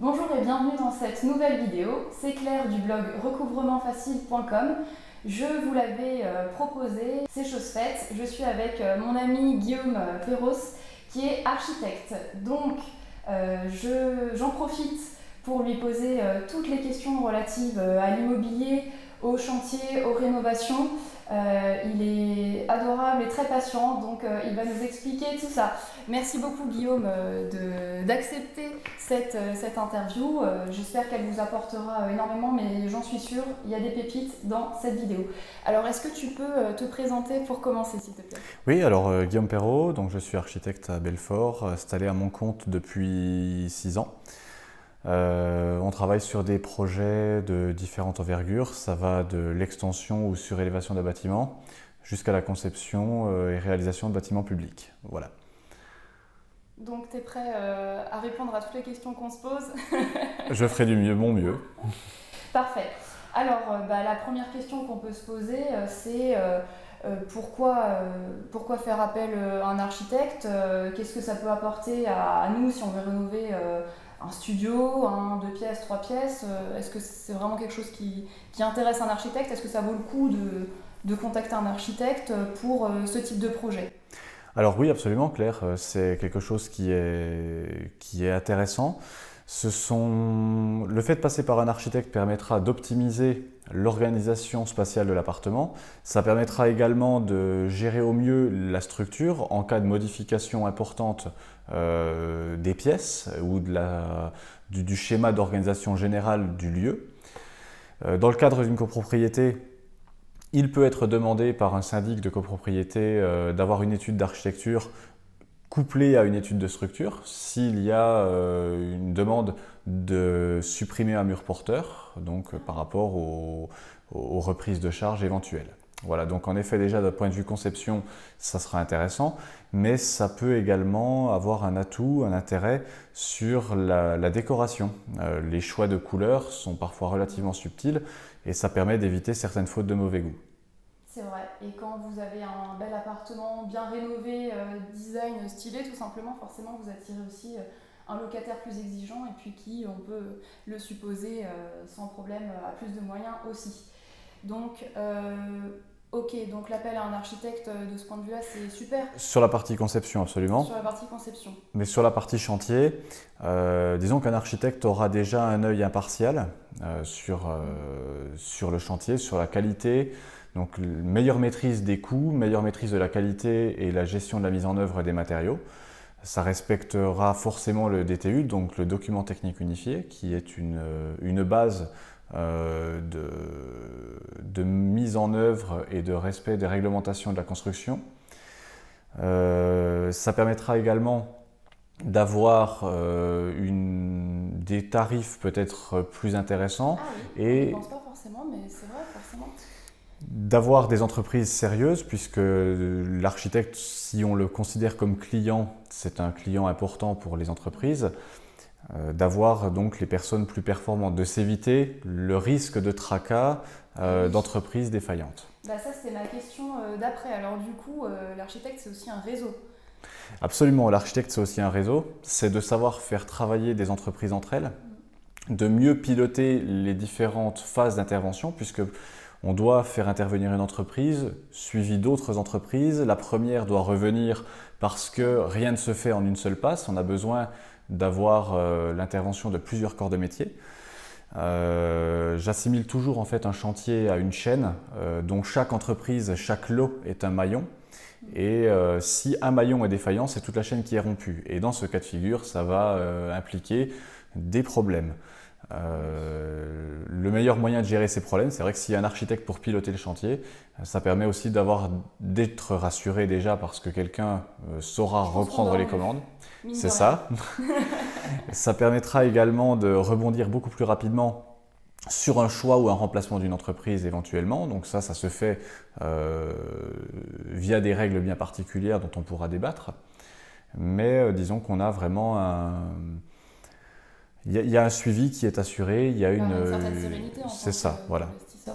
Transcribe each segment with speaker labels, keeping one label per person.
Speaker 1: Bonjour et bienvenue dans cette nouvelle vidéo. C'est Claire du blog recouvremansfacile.com. Je vous l'avais euh, proposé, c'est chose faite. Je suis avec euh, mon ami Guillaume euh, Perros qui est architecte. Donc j'en profite pour lui poser toutes les questions relatives à l'immobilier, au chantier, aux rénovations. Euh, il est adorable et très patient, donc euh, il va nous expliquer tout ça. Merci beaucoup Guillaume euh, d'accepter cette, cette, interview. J'espère qu'elle vous apportera énormément, mais j'en suis sûre, il y a des pépites dans cette vidéo. Alors est-ce que tu peux te présenter pour commencer s'il te plaît?
Speaker 2: Oui, alors Guillaume Perrault, donc je suis architecte à Belfort, installé à mon compte depuis 6 ans. Euh, on travaille sur des projets de différentes envergures. Ça va de l'extension ou surélévation d'un bâtiment jusqu'à la conception euh, et réalisation de bâtiments publics. Voilà.
Speaker 1: Donc, tu es prêt euh, à répondre à toutes les questions qu'on se pose
Speaker 2: Je ferai du mieux, mon mieux.
Speaker 1: Parfait. Alors, bah, la première question qu'on peut se poser, c'est pourquoi, pourquoi faire appel à un architecte Qu'est-ce que ça peut apporter à, nous si on veut rénover un studio, un deux pièces, trois pièces euh, Est-ce que c'est vraiment quelque chose qui, intéresse un architecte? Est-ce que ça vaut le coup de, contacter un architecte pour euh, ce type de projet?
Speaker 2: Alors oui, absolument, Claire. Euh, c'est quelque chose qui est, qui est intéressant. Ce sont... Le fait de passer par un architecte permettra d'optimiser l'organisation spatiale de l'appartement. Ça permettra également de gérer au mieux la structure en cas de modification importante euh, des pièces ou du, schéma d'organisation générale du lieu. Euh, dans le cadre d'une copropriété, il peut être demandé par un syndic de copropriété euh, d'avoir une étude d'architecture couplée à une étude de structure s'il y a une demande de supprimer un mur porteur, donc par rapport aux reprises de charges éventuelles. Voilà, donc en effet déjà d'un point de vue conception, ça sera intéressant, mais ça peut également avoir un atout, un intérêt sur la, décoration. Euh, les choix de couleurs sont parfois relativement subtils et ça permet d'éviter certaines fautes de mauvais goût.
Speaker 1: C'est vrai, et quand vous avez un bel appartement bien rénové, euh, design stylé, tout simplement, forcément vous attirez aussi euh, un locataire plus exigeant et puis qui, on peut le supposer sans problème, a plus de moyens aussi. Donc, Ok, donc l'appel à un architecte euh, de ce point de vue-là, c'est super.
Speaker 2: Sur la partie conception, absolument.
Speaker 1: Sur la partie conception.
Speaker 2: Mais sur la partie chantier, euh, disons qu'un architecte aura déjà un œil impartial euh, sur, sur le chantier, sur la qualité. Donc, meilleure maîtrise des coûts, meilleure maîtrise de la qualité et la gestion de la mise en œuvre des matériaux. Ça respectera forcément le DTU, donc le document technique unifié, qui est une, une base euh, de, mise en œuvre et de respect des réglementations de la construction. Euh, ça permettra également d'avoir euh, des tarifs peut-être plus intéressants.
Speaker 1: Ah et pense pas forcément, mais c'est vrai, forcément.
Speaker 2: D'avoir des entreprises sérieuses, puisque l'architecte, si on le considère comme client, c'est un client important pour les entreprises. Euh, d'avoir donc les personnes plus performantes, de s'éviter le risque de tracas euh, d'entreprises défaillantes.
Speaker 1: Bah ça, c'était ma question euh, d'après. Alors du coup, l'architecte, c'est aussi un réseau.
Speaker 2: Absolument, l'architecte, c'est aussi un réseau. C'est de savoir faire travailler des entreprises entre elles, de mieux piloter les différentes phases d'intervention, puisque on doit faire intervenir une entreprise suivie d'autres entreprises. La première doit revenir parce que rien ne se fait en une seule passe. On a besoin d'avoir euh, l'intervention de plusieurs corps de métier. Euh, j'assimile toujours en fait un chantier à une chaîne euh, dont chaque entreprise, chaque lot est un maillon. Et si un maillon est défaillant, c'est toute la chaîne qui est rompue. Et dans ce cas de figure, ça va impliquer des problèmes. Euh, le meilleur moyen de gérer ces problèmes, c'est vrai que s'il y a un architecte pour piloter le chantier, ça permet aussi d'avoir d'être rassuré déjà parce que quelqu'un euh, saura reprendre les commandes. C'est ça. ça permettra également de rebondir beaucoup plus rapidement sur un choix ou un remplacement d'une entreprise éventuellement. Donc ça, ça se fait euh, via des règles bien particulières dont on pourra débattre. Mais disons qu'on a vraiment un il y, a un suivi qui est assuré, il y a une,
Speaker 1: une certaine sérénité.
Speaker 2: C'est ça, voilà.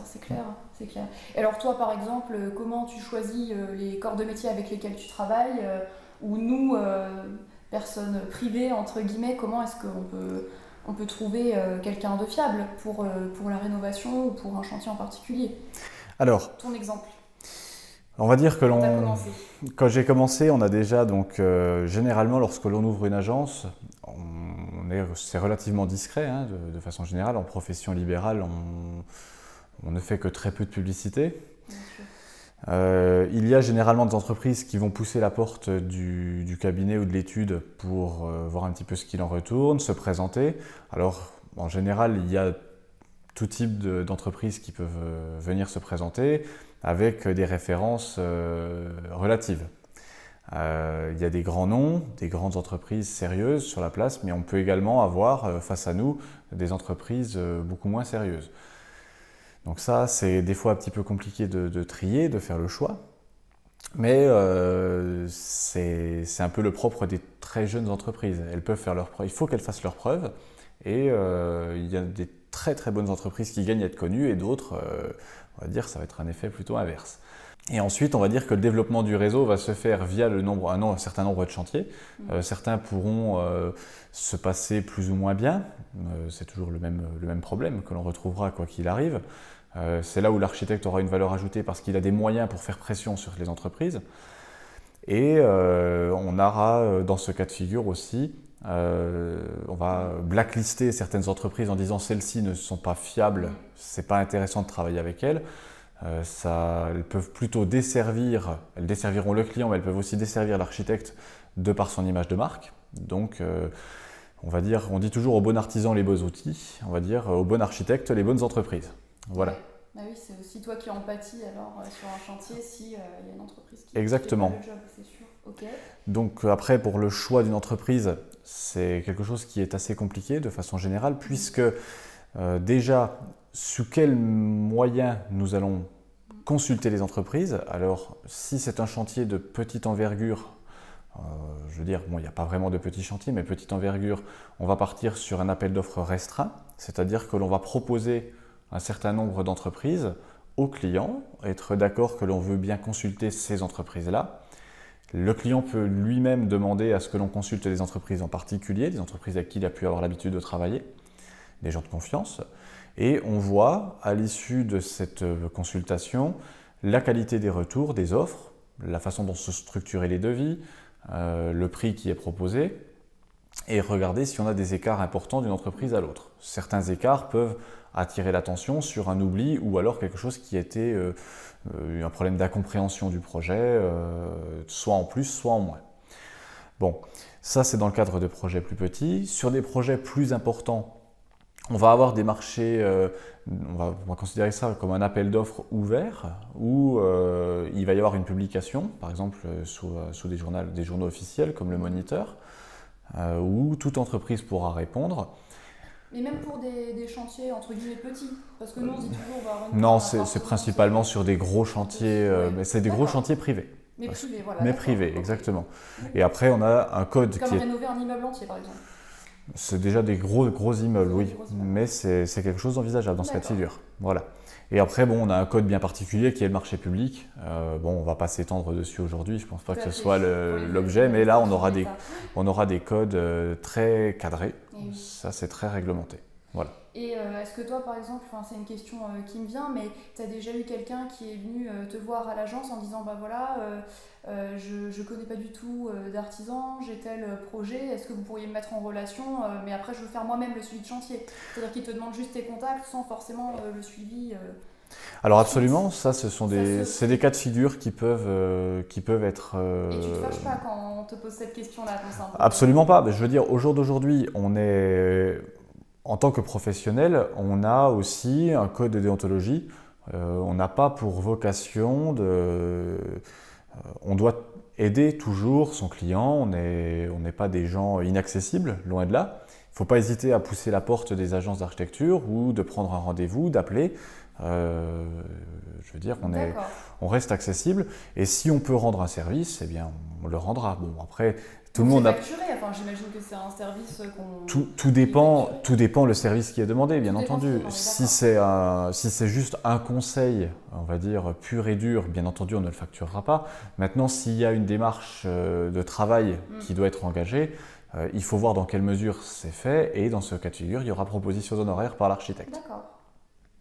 Speaker 1: C'est clair, c'est clair. Et alors toi, par exemple, comment tu choisis euh, les corps de métier avec lesquels tu travailles euh, Ou nous, euh, personnes privées entre guillemets, comment est-ce qu'on peut on peut trouver quelqu'un de fiable pour, pour la rénovation ou pour un chantier en particulier?
Speaker 2: Alors,
Speaker 1: ton exemple
Speaker 2: on va dire que l'on, quand j'ai commencé, on a déjà donc généralement lorsque l'on ouvre une agence, c'est relativement discret hein, de, de, façon générale. En profession libérale, on, on ne fait que très peu de publicité. Euh, il y a généralement des entreprises qui vont pousser la porte du, cabinet ou de l'étude pour euh, voir un petit peu ce qu'il en retourne, se présenter. Alors, en général, il y a tout type d'entreprises qui peuvent euh, venir se présenter avec des références relatives. Il y a des grands noms, des grandes entreprises sérieuses sur la place, mais on peut également avoir face à nous des entreprises beaucoup moins sérieuses. Donc ça, c'est des fois un petit peu compliqué de, trier, de faire le choix. Mais euh, c'est un peu le propre des très jeunes entreprises. Elles peuvent faire leur. Il faut qu'elles fassent leurs preuves. Et euh, il y a des très très bonnes entreprises qui gagnent à être connues et d'autres, euh, on va dire, ça va être un effet plutôt inverse. Et ensuite, on va dire que le développement du réseau va se faire via le nombre, un, certain nombre de chantiers. Mmh. certains pourront se passer plus ou moins bien. c'est toujours le même, le même problème que l'on retrouvera quoi qu'il arrive. Euh, c'est là où l'architecte aura une valeur ajoutée parce qu'il a des moyens pour faire pression sur les entreprises. Et euh, on aura euh, dans ce cas de figure aussi, on va blacklister certaines entreprises en disant celles-ci ne sont pas fiables, c'est pas intéressant de travailler avec elles. Ça, elles peuvent plutôt desservir, elles desserviront le client, mais elles peuvent aussi desservir l'architecte de par son image de marque. Donc, on va dire, on dit toujours au bon artisan les beaux outils, on va dire au bon architecte les bonnes entreprises. Voilà.
Speaker 1: Bah oui, c'est aussi toi qui empathie alors euh, sur un chantier s'il euh, y a une entreprise qui
Speaker 2: Exactement.
Speaker 1: fait le job, c'est sûr.
Speaker 2: Donc euh, après, pour le choix d'une entreprise, c'est quelque chose qui est assez compliqué de façon générale, puisque déjà, sous quels moyens nous allons consulter les entreprises? Alors, si c'est un chantier de petite envergure, je veux dire, bon, il n'y a pas vraiment de petits chantiers, mais petite envergure, on va partir sur un appel d'offres restreint, c'est-à-dire que l'on va proposer un certain nombre d'entreprises au client, être d'accord que l'on veut bien consulter ces entreprises-là. Le client peut lui-même demander à ce que l'on consulte des entreprises en particulier, des entreprises avec qui il a pu avoir l'habitude de travailler, des gens de confiance. Et on voit à l'issue de cette consultation la qualité des retours, des offres, la façon dont se structurer les devis, euh, le prix qui est proposé, et regarder si on a des écarts importants d'une entreprise à l'autre. Certains écarts peuvent attirer l'attention sur un oubli ou alors quelque chose qui était euh, euh, un problème d'incompréhension du projet, euh, soit en plus, soit en moins. Bon, ça c'est dans le cadre de projets plus petits. Sur des projets plus importants, on va avoir des marchés, on, va, considérer ça comme un appel d'offres ouvert, où il va y avoir une publication, par exemple sous, des, journaux, des, journaux, officiels comme le Moniteur, où toute entreprise pourra répondre.
Speaker 1: Mais même pour des, chantiers entre guillemets petits Parce que nous, on dit toujours
Speaker 2: on va Non, c'est principalement sur des gros chantiers, euh, mais c'est des gros chantiers privés.
Speaker 1: Mais privés, voilà.
Speaker 2: Mais privés, exactement. Et après, on a un code
Speaker 1: Comme qui rénover un immeuble entier, par exemple.
Speaker 2: C'est déjà des gros, gros immeubles, oui. Mais c'est quelque chose d'envisageable dans ce cas de figure. Voilà. Et après, bon, on a un code bien particulier qui est le marché public. Euh, bon, on va pas s'étendre dessus aujourd'hui, je pense pas que ce soit l'objet, mais là, on aura des, on aura des codes euh, très cadrés. Ça, c'est très réglementé. Voilà.
Speaker 1: Et euh, est-ce que toi, par exemple, c'est une question qui me vient, mais tu as déjà eu quelqu'un qui est venu te voir à l'agence en disant, bah voilà, je ne connais pas du tout d'artisan, j'ai tel projet, est-ce que vous pourriez me mettre en relation, mais après je veux faire moi-même le suivi de chantier. C'est-à-dire qu'il te demande juste tes contacts sans forcément le suivi.
Speaker 2: Alors absolument, ça, ce sont des, c'est des cas de figure qui peuvent, euh, qui peuvent être.
Speaker 1: Euh, Et tu te fâches pas quand on te pose cette question-là
Speaker 2: Absolument pas. Je veux dire, au jour d'aujourd'hui, on est, en tant que professionnel, on a aussi un code de déontologie. Euh, on n'a pas pour vocation de, on doit aider toujours son client. On n'est, on n'est pas des gens inaccessibles, loin de là. Il ne faut pas hésiter à pousser la porte des agences d'architecture ou de prendre un rendez-vous, d'appeler. Euh, je veux dire, on, est, on reste accessible. Et si on peut rendre un service, eh bien, on le rendra. Bon, après, tout le monde
Speaker 1: a. Enfin, j'imagine que c'est un service qu'on.
Speaker 2: Tout, tout dépend, tout dépend le service qui est demandé, bien entendu. Si c'est si c'est juste un conseil, on va dire pur et dur, bien entendu, on ne le facturera pas. Maintenant, s'il y a une démarche euh, de travail mm. qui doit être engagée, il faut voir dans quelle mesure c'est fait et dans ce cas de figure, il y aura proposition d'honoraires par l'architecte.
Speaker 1: D'accord.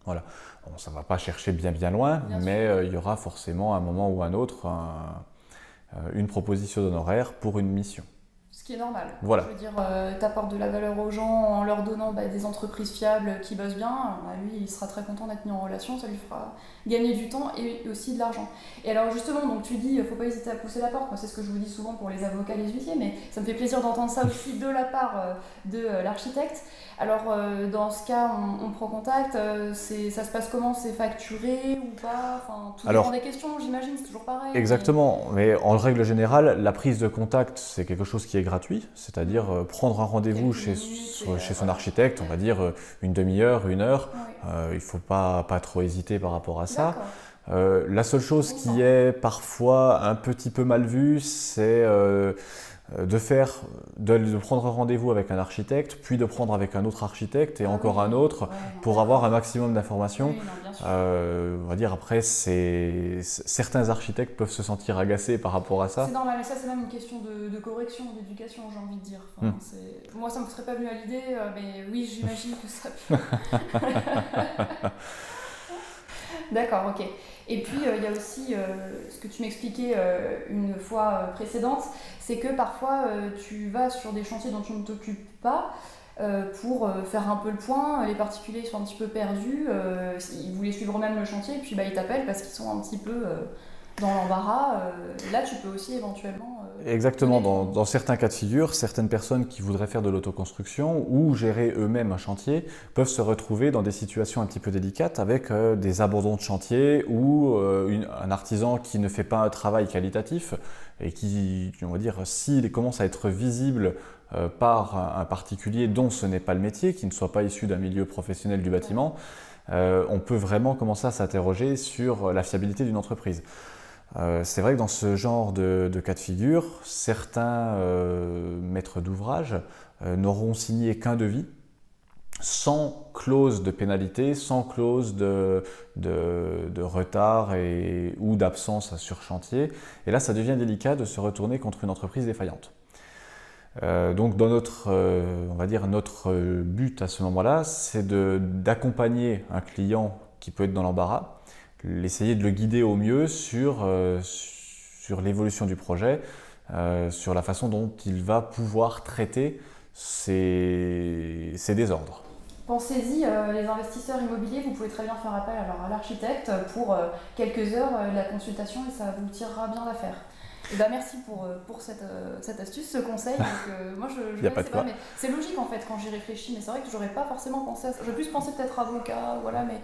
Speaker 2: Voilà. Bon, ça ne va pas chercher bien bien loin, mais il y aura forcément à un moment ou un autre une proposition d'honoraires pour une mission.
Speaker 1: Ce qui est normal.
Speaker 2: Voilà.
Speaker 1: Je veux dire, euh, tu apportes de la valeur aux gens en leur donnant bah, des entreprises fiables qui bossent bien. Bah, lui, il sera très content d'être mis en relation, ça lui fera gagner du temps et aussi de l'argent. Et alors justement, donc tu dis, faut pas hésiter à pousser la porte. c'est ce que je vous dis souvent pour les avocats, les huissiers, mais ça me fait plaisir d'entendre ça aussi de la part euh, de euh, l'architecte. Alors dans ce cas, on, prend contact. ça se passe comment? C'est facturé ou pas? Enfin, tout alors, dépend des questions, j'imagine. C'est toujours pareil.
Speaker 2: Exactement. Mais... en règle générale, la prise de contact, c'est quelque chose qui est gratuit, c'est-à-dire euh, prendre un rendez-vous chez, chez son architecte, on va dire euh, une demi-heure, une heure. Euh, il ne faut pas, pas trop hésiter par rapport à ça. la seule chose qui est parfois un petit peu mal vue, c'est euh, de faire, de, prendre rendez-vous avec un architecte, puis de prendre avec un autre architecte et ah encore un autre pour avoir un maximum d'informations. Euh, on va dire après, certains architectes peuvent se sentir agacés par rapport à ça.
Speaker 1: C'est normal, mais ça c'est même une question de, correction, d'éducation, j'ai envie de dire. Hmm. Moi ça ne me serait pas venu à l'idée, euh, mais oui, j'imagine que ça peut. D'accord, ok. Et puis, euh, il y a aussi euh, ce que tu m'expliquais euh, une fois précédente, c'est que parfois tu vas sur des chantiers dont tu ne t'occupes pas pour faire un peu le point. Les particuliers sont un petit peu perdus, ils voulaient suivre même le chantier, et puis bah, ils t'appellent parce qu'ils sont un petit peu dans l'embarras, là tu peux aussi éventuellement...
Speaker 2: Euh, Exactement, dans, certains cas de figure, certaines personnes qui voudraient faire de l'autoconstruction ou gérer eux-mêmes un chantier peuvent se retrouver dans des situations un petit peu délicates avec euh, des abandons de chantier ou un artisan qui ne fait pas un travail qualitatif et qui, on va dire, s'il commence à être visible par un particulier dont ce n'est pas le métier, qui ne soit pas issu d'un milieu professionnel du bâtiment, on peut vraiment commencer à s'interroger sur la fiabilité d'une entreprise. Euh, c'est vrai que dans ce genre de, cas de figure, certains euh, maîtres d'ouvrage euh, n'auront signé qu'un devis sans clause de pénalité, sans clause de, retard ou d'absence sur chantier. Et là, ça devient délicat de se retourner contre une entreprise défaillante. donc, dans notre, on va dire, notre but à ce moment-là, c'est d'accompagner un client qui peut être dans l'embarras l'essayer de le guider au mieux sur, euh, sur l'évolution du projet, euh, sur la façon dont il va pouvoir traiter ses, désordres.
Speaker 1: Pensez-y, euh, les investisseurs immobiliers, vous pouvez très bien faire appel alors, à l'architecte pour quelques heures de la consultation et ça vous tirera bien l'affaire. Et bah merci pour, pour cette, cette, astuce, ce conseil. moi, je, je
Speaker 2: pas, pas mais
Speaker 1: c'est logique en fait quand j'y réfléchis, mais c'est vrai que j'aurais pas forcément pensé à ça. J'aurais plus pensé peut-être avocat, voilà, mais.